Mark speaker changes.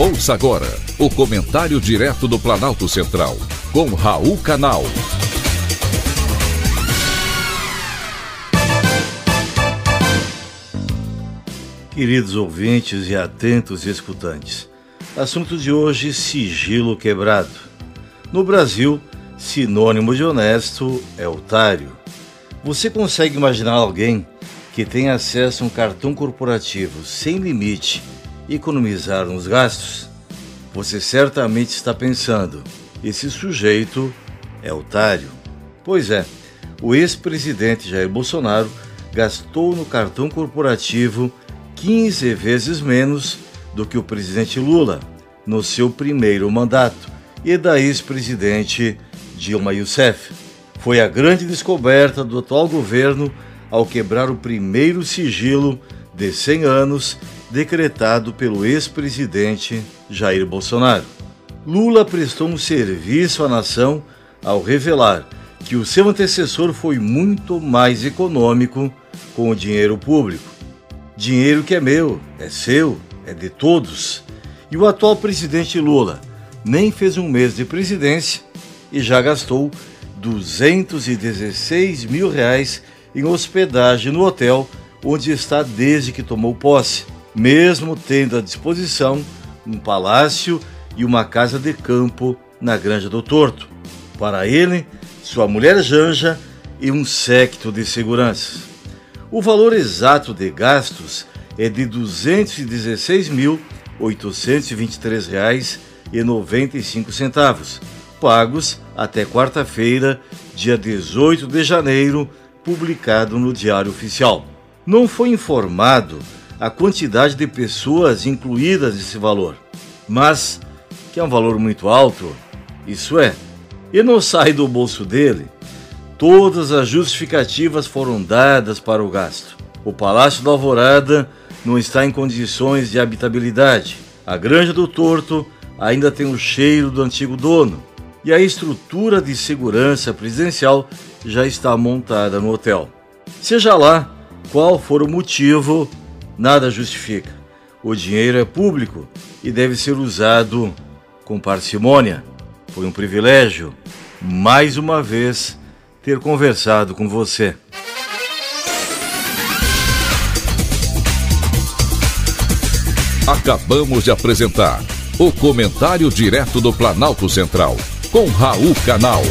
Speaker 1: Ouça agora o comentário direto do Planalto Central, com Raul Canal.
Speaker 2: Queridos ouvintes e atentos escutantes, assunto de hoje: sigilo quebrado. No Brasil, sinônimo de honesto é otário. Você consegue imaginar alguém que tem acesso a um cartão corporativo sem limite economizar nos gastos, você certamente está pensando: esse sujeito é otário. Pois é, o ex-presidente Jair Bolsonaro gastou no cartão corporativo 15 vezes menos do que o presidente Lula no seu primeiro mandato e da ex-presidente Dilma Rousseff. Foi a grande descoberta do atual governo ao quebrar o primeiro sigilo de 100 anos decretado pelo ex-presidente Jair Bolsonaro. Lula prestou um serviço à nação ao revelar que o seu antecessor foi muito mais econômico com o dinheiro público. Dinheiro que é meu, é seu, é de todos. E o atual presidente Lula nem fez um mês de presidência e já gastou 216 mil reais em hospedagem no hotel onde está desde que tomou posse mesmo tendo à disposição um palácio e uma casa de campo na Granja do Torto. Para ele, sua mulher Janja e um séquito de seguranças. O valor exato de gastos é de R$ 216.823,95, pagos até quarta-feira, dia 18 de janeiro, publicado no Diário Oficial. Não foi informado a quantidade de pessoas incluídas nesse valor, mas que é um valor muito alto, isso é, e não sai do bolso dele. Todas as justificativas foram dadas para o gasto. O Palácio da Alvorada não está em condições de habitabilidade. A Granja do Torto ainda tem o cheiro do antigo dono. E a estrutura de segurança presidencial já está montada no hotel. Seja lá qual for o motivo nada justifica. O dinheiro é público e deve ser usado com parcimônia. Foi um privilégio, mais uma vez, ter conversado com você.
Speaker 1: Acabamos de apresentar o Comentário Direto do Planalto Central, com Raul Canal.